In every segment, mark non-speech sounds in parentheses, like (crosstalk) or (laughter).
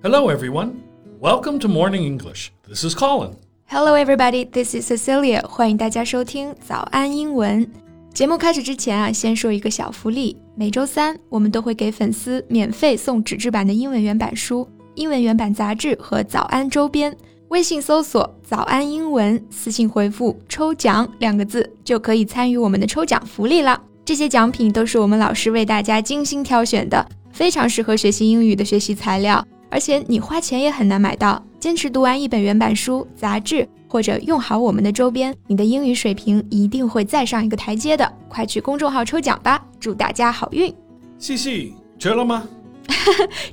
Hello, everyone. Welcome to Morning English. This is Colin. Hello, everybody. This is Cecilia. 欢迎大家收听早安英文。节目开始之前啊，先说一个小福利。每周三，我们都会给粉丝免费送纸质版的英文原版书、英文原版杂志和早安周边。 微信搜索“早安英文”，私信回复“抽奖”两个字，就可以参与我们的抽奖福利了。这些奖品都是我们老师为大家精心挑选的，非常适合学习英语的学习材料，而且你花钱也很难买到。坚持读完一本原版书、杂志。或者用好我们的周边，你的英语水平一定会再上一个台阶的。快去公众号抽奖吧，祝大家好运！西西吃了吗？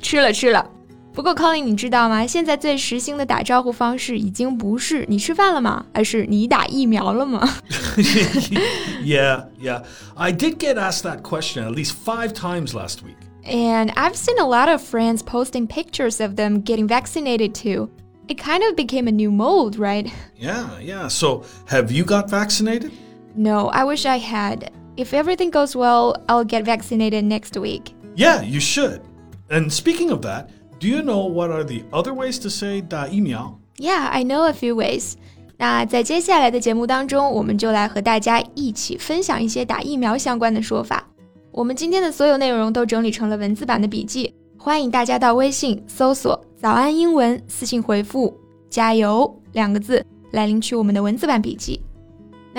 吃了吃了。不过 Colin，你知道吗？现在最时兴的打招呼方式已经不是你吃饭了吗，而是你打疫苗了吗？Yeah, (laughs) yeah. I did get asked that question at least five times last week. And I've seen a lot of friends posting pictures of them getting vaccinated too. It kind of became a new mold, right? Yeah, yeah. So, have you got vaccinated? No, I wish I had. If everything goes well, I'll get vaccinated next week. Yeah, you should. And speaking of that, do you know what are the other ways to say 打疫苗? Yeah, I know a few ways. 那在接下来的节目当中，我们就来和大家一起分享一些打疫苗相关的说法。我们今天的所有内容都整理成了文字版的笔记，欢迎大家到微信搜索“早安英文”，私信回复“加油”两个字来领取我们的文字版笔记。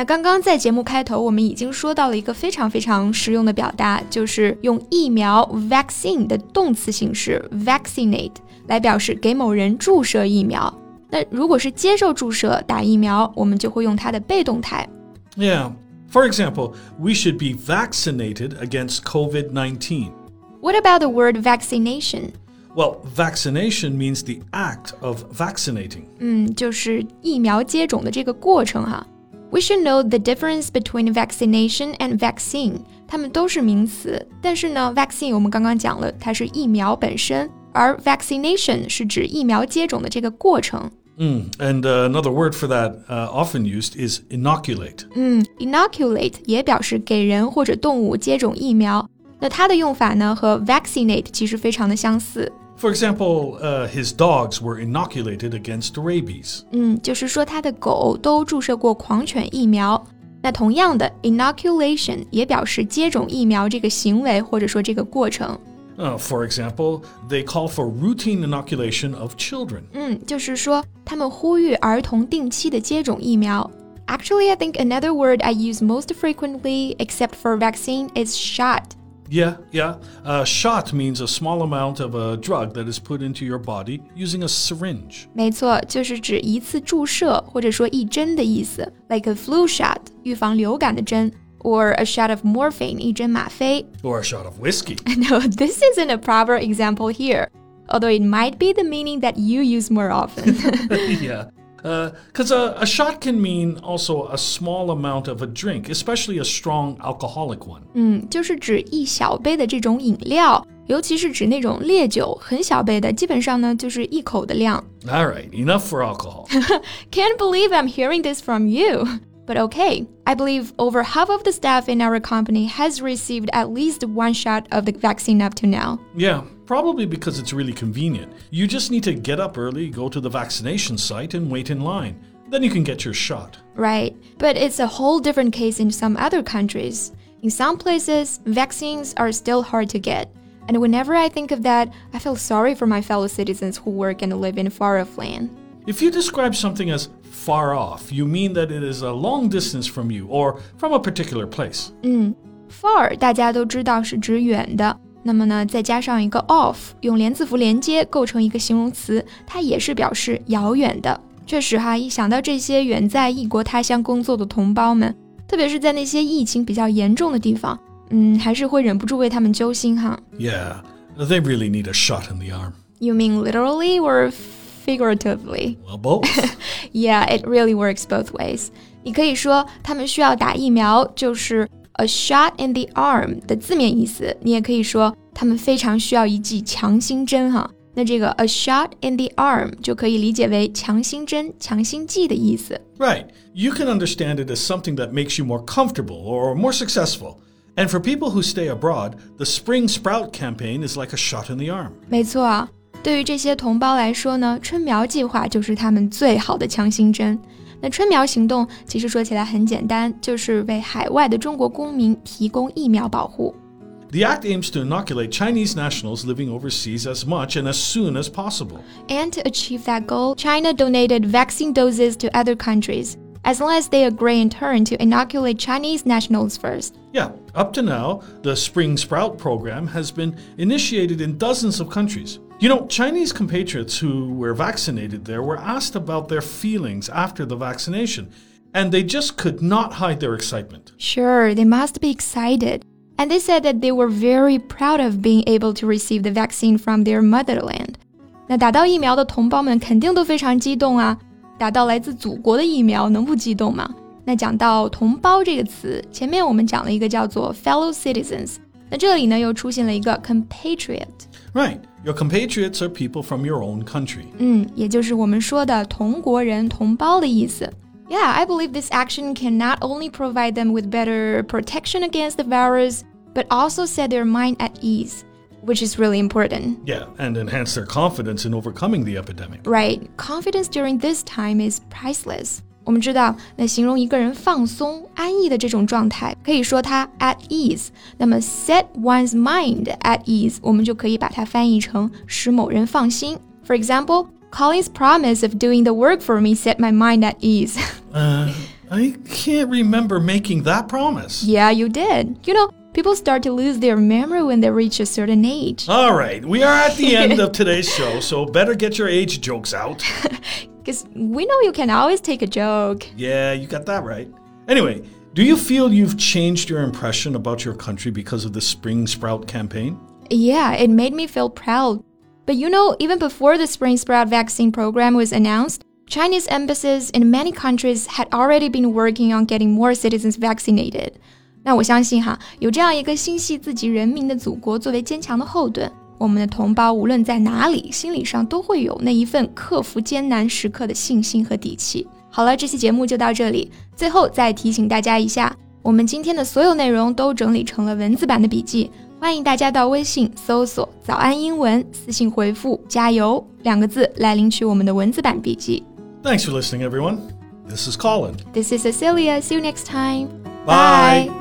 那刚刚在节目开头，我们已经说到了一个非常非常实用的表达，就是用疫苗 vaccine 的动词形式 vaccinate 来表示给某人注射疫苗。那如果是接受注射打疫苗，我们就会用它的被动态。Yeah. For example, we should be vaccinated against COVID-19. What about the word vaccination? Well, vaccination means the act of vaccinating. 嗯，就是疫苗接种的这个过程哈。 We should know the difference between vaccination and vaccine. 它们都是名词，但是呢，vaccine 我们刚刚讲了，它是疫苗本身，而 vaccination 是指疫苗接种的这个过程。Mm, and uh, another word for that uh, often used is inoculate. 嗯，inoculate 也表示给人或者动物接种疫苗。那它的用法呢和 vaccinate 其实非常的相似。 For example, uh, his dogs were inoculated against rabies. 嗯，就是说他的狗都注射过狂犬疫苗。那同样的，inoculation 也表示接种疫苗这个行为或者说这个过程。Uh, for example, they call for routine inoculation of children. 嗯，就是说他们呼吁儿童定期的接种疫苗。Actually, I think another word I use most frequently, except for vaccine, is shot. Yeah, yeah. A shot means a small amount of a drug that is put into your body using a syringe. 没错，就是指一次注射或者说一针的意思，like a flu shot，预防流感的针。Or a shot of morphine, 一针吗啡. Or a shot of whiskey. (laughs) No, this isn't a proper example here, although it might be the meaning that you use more often. (laughs) yeah. Because uh, a, a shot can mean also a small amount of a drink, especially a strong alcoholic one. 嗯，就是指一小杯的这种饮料，尤其是指那种烈酒，很小杯的，基本上呢就是一口的量。All right, enough for alcohol. (laughs) Can't believe I'm hearing this from you. But okay, I believe over half of the staff in our company has received at least one shot of the vaccine up to now. Yeah, probably because it's really convenient. You just need to get up early, go to the vaccination site, and wait in line. Then you can get your shot. Right, but it's a whole different case in some other countries. In some places, vaccines are still hard to get. And whenever I think of that, I feel sorry for my fellow citizens who work and live in far off land. If you describe something as far off, you mean that it is a long distance from you or from a particular place. 嗯，far 大家都知道是指远的，那么呢，再加上一个 off，用连字符连接构成一个形容词，它也是表示遥远的。确实哈，一想到这些远在异国他乡工作的同胞们，特别是在那些疫情比较严重的地方，嗯，还是会忍不住为他们揪心哈。Yeah, they really need a shot in the arm. You mean literally or figuratively. Well, both. (laughs) yeah, it really works both ways. 你可以说他们需要打疫苗，就是 a shot in the arm 的字面意思。你也可以说他们非常需要一剂强心针哈。 那这个 a shot in the arm 就可以理解为强心针、强心剂的意思。 Right. You can understand it as something that makes you more comfortable or more successful. And for people who stay abroad, the Spring Sprout campaign is like a shot in the arm. 没错啊， 对于这些同胞来说呢，春苗计划就是他们最好的强心针。那春苗行动其实说起来很简单，就是为海外的中国公民提供疫苗保护。 The act aims to inoculate Chinese nationals living overseas as much and as soon as possible. And to achieve that goal, China donated vaccine doses to other countries, as long as they agree in turn to inoculate Chinese nationals first. Yeah, up to now, the Spring Sprout program has been initiated in dozens of countries. You know, Chinese compatriots who were vaccinated there were asked about their feelings after the vaccination, and they just could not hide their excitement. Sure, they must be excited. And they said that they were very proud of being able to receive the vaccine from their motherland. 那打到疫苗的同胞们肯定都非常激动啊！打到来自祖国的疫苗，能不激动吗？那讲到“同胞”这个词，前面我们讲了一个叫做 fellow citizens， 那这里呢又出现了一个 compatriot， Right, your compatriots are people from your own country. 嗯，也就是我们说的同国人、同胞的意思。Yeah, I believe this action can not only provide them with better protection against the virus, but also set their mind at ease, which is really important. Yeah, and enhance their confidence in overcoming the epidemic. Right, confidence during this time is priceless. 我们知道，那形容一个人放松、安逸的这种状态，可以说他 at ease。那么 set one's mind at ease，我们就可以把它翻译成使某人放心。For example, Colin's promise of doing the work for me set my mind at ease. (laughs) Uh, I can't remember making that promise. yeah, you did. You know, people start to lose their memory when they reach a certain age. All right, we are at the end of today's (laughs) show, so better get your age jokes out. (laughs) Because we know you can always take a joke. Yeah, you got that right. Anyway, do you feel you've changed your impression about your country because of the Spring Sprout campaign? Yeah, it made me feel proud. But you know, even before the Spring Sprout vaccine program was announced, Chinese embassies in many countries had already been working on getting more citizens vaccinated. 那我相信哈，有这样一个心系自己人民的祖国作为坚强的后盾， 我们的同胞无论在哪里，心理上都会有那一份克服艰难时刻的信心和底气。好了，这期节目就到这里。最后再提醒大家一下，我们今天的所有内容都整理成了文字版的笔记，欢迎大家到微信搜索“早安英文”，私信回复“加油”两个字来领取我们的文字版笔记。Thanks for listening, everyone. This is Colin. This is Cecilia. See you next time. Bye.